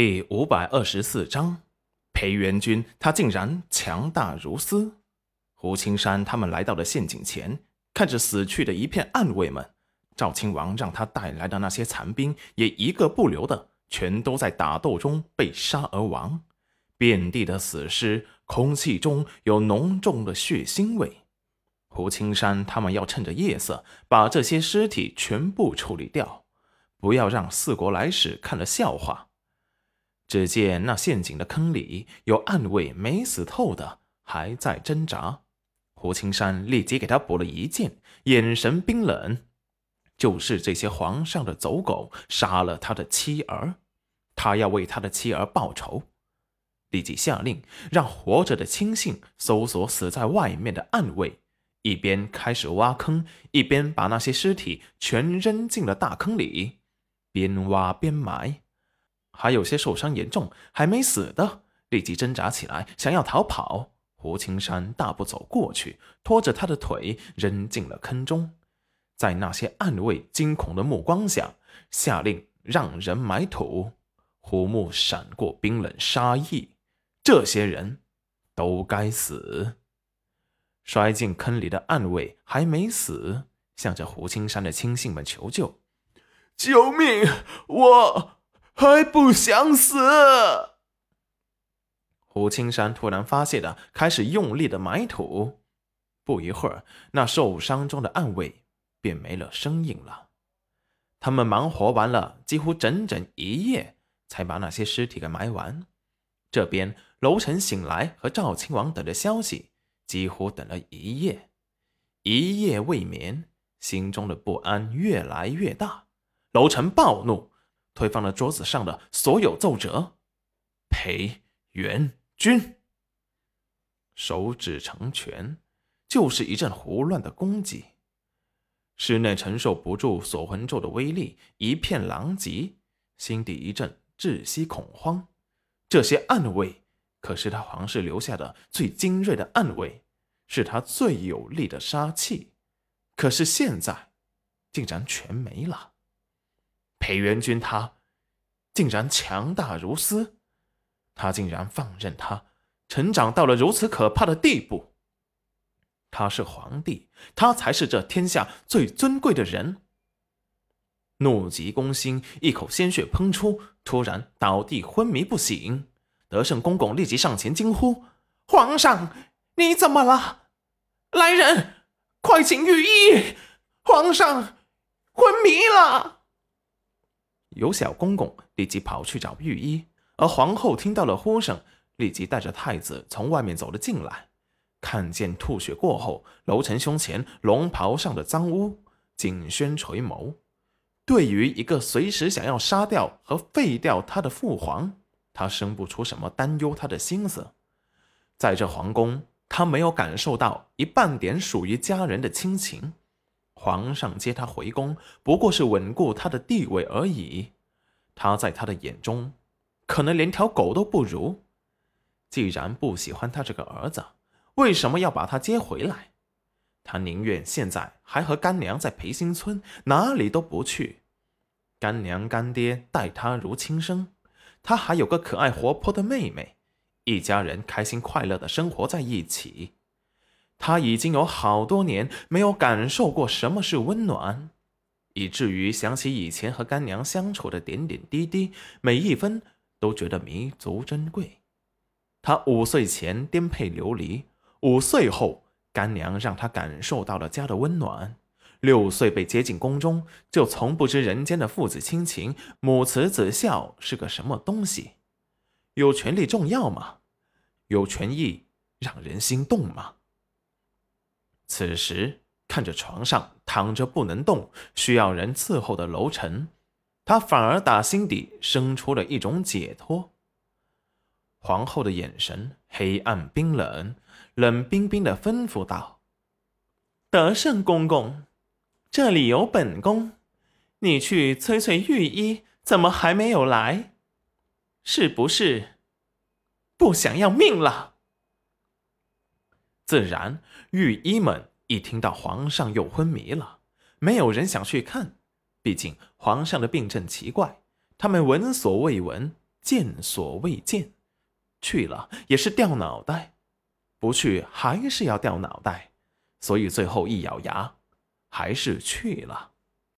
第五百二十四章，裴元君他竟然强大如斯。胡青山他们来到了陷阱前，看着死去的一片暗卫们，赵亲王让他带来的那些残兵也一个不留的，全都在打斗中被杀而亡。遍地的死尸，空气中有浓重的血腥味。胡青山他们要趁着夜色把这些尸体全部处理掉，不要让四国来使看了笑话。只见那陷阱的坑里有暗卫没死透的，还在挣扎。胡青山立即给他补了一剑，眼神冰冷，就是这些皇上的走狗杀了他的妻儿，他要为他的妻儿报仇。立即下令让活着的亲信搜索死在外面的暗卫，一边开始挖坑，一边把那些尸体全扔进了大坑里，边挖边埋。还有些受伤严重还没死的，立即挣扎起来，想要逃跑。胡青山大步走过去，拖着他的腿扔进了坑中。在那些暗卫惊恐的目光下，下令让人埋土。胡木闪过冰冷杀意：这些人都该死。摔进坑里的暗卫还没死，向着胡青山的亲信们求救：“救命！我……”还不想死！胡青山突然发泄的开始用力的埋土，不一会儿，那受伤中的暗卫便没了声音了。他们忙活完了几乎整整一夜，才把那些尸体给埋完。这边楼臣醒来和赵亲王等的消息，几乎等了一夜，一夜未眠，心中的不安越来越大。楼臣暴怒。推翻了桌子上的所有奏折，裴元君手指成拳，就是一阵胡乱的攻击。室内承受不住锁魂咒的威力，一片狼藉，心底一阵窒息恐慌。这些暗卫可是他皇室留下的最精锐的暗卫，是他最有力的杀器，可是现在竟然全没了。裴元君他竟然强大如斯，他竟然放任他成长到了如此可怕的地步。他是皇帝，他才是这天下最尊贵的人。怒急攻心，一口鲜血喷出，突然倒地昏迷不醒。德胜公公立即上前惊呼：“皇上，你怎么了？来人，快请御医！皇上昏迷了。”有小公公立即跑去找御医，而皇后听到了呼声，立即带着太子从外面走了进来。看见吐血过后，楼臣胸前龙袍上的脏污，景轩垂眸。对于一个随时想要杀掉和废掉他的父皇，他生不出什么担忧他的心思。在这皇宫，他没有感受到一半点属于家人的亲情。皇上接他回宫，不过是稳固他的地位而已。他在他的眼中，可能连条狗都不如。既然不喜欢他这个儿子，为什么要把他接回来？他宁愿现在还和干娘在培新村，哪里都不去。干娘干爹待他如亲生，他还有个可爱活泼的妹妹，一家人开心快乐的生活在一起。他已经有好多年没有感受过什么是温暖，以至于想起以前和干娘相处的点点滴滴，每一分都觉得弥足珍贵。他五岁前颠沛流离，五岁后干娘让他感受到了家的温暖，六岁被接进宫中，就从不知人间的父子亲情、母慈子孝是个什么东西。有权利重要吗？有权益让人心动吗？此时看着床上躺着不能动、需要人伺候的楼臣，他反而打心底生出了一种解脱。皇后的眼神黑暗冰冷，冷冰冰的吩咐道：“德胜公公，这里有本宫，你去催催御医，怎么还没有来？是不是不想要命了？”自然御医们一听到皇上又昏迷了没有人想去看毕竟皇上的病症奇怪他们闻所未闻见所未见去了也是掉脑袋不去还是要掉脑袋所以最后一咬牙还是去了。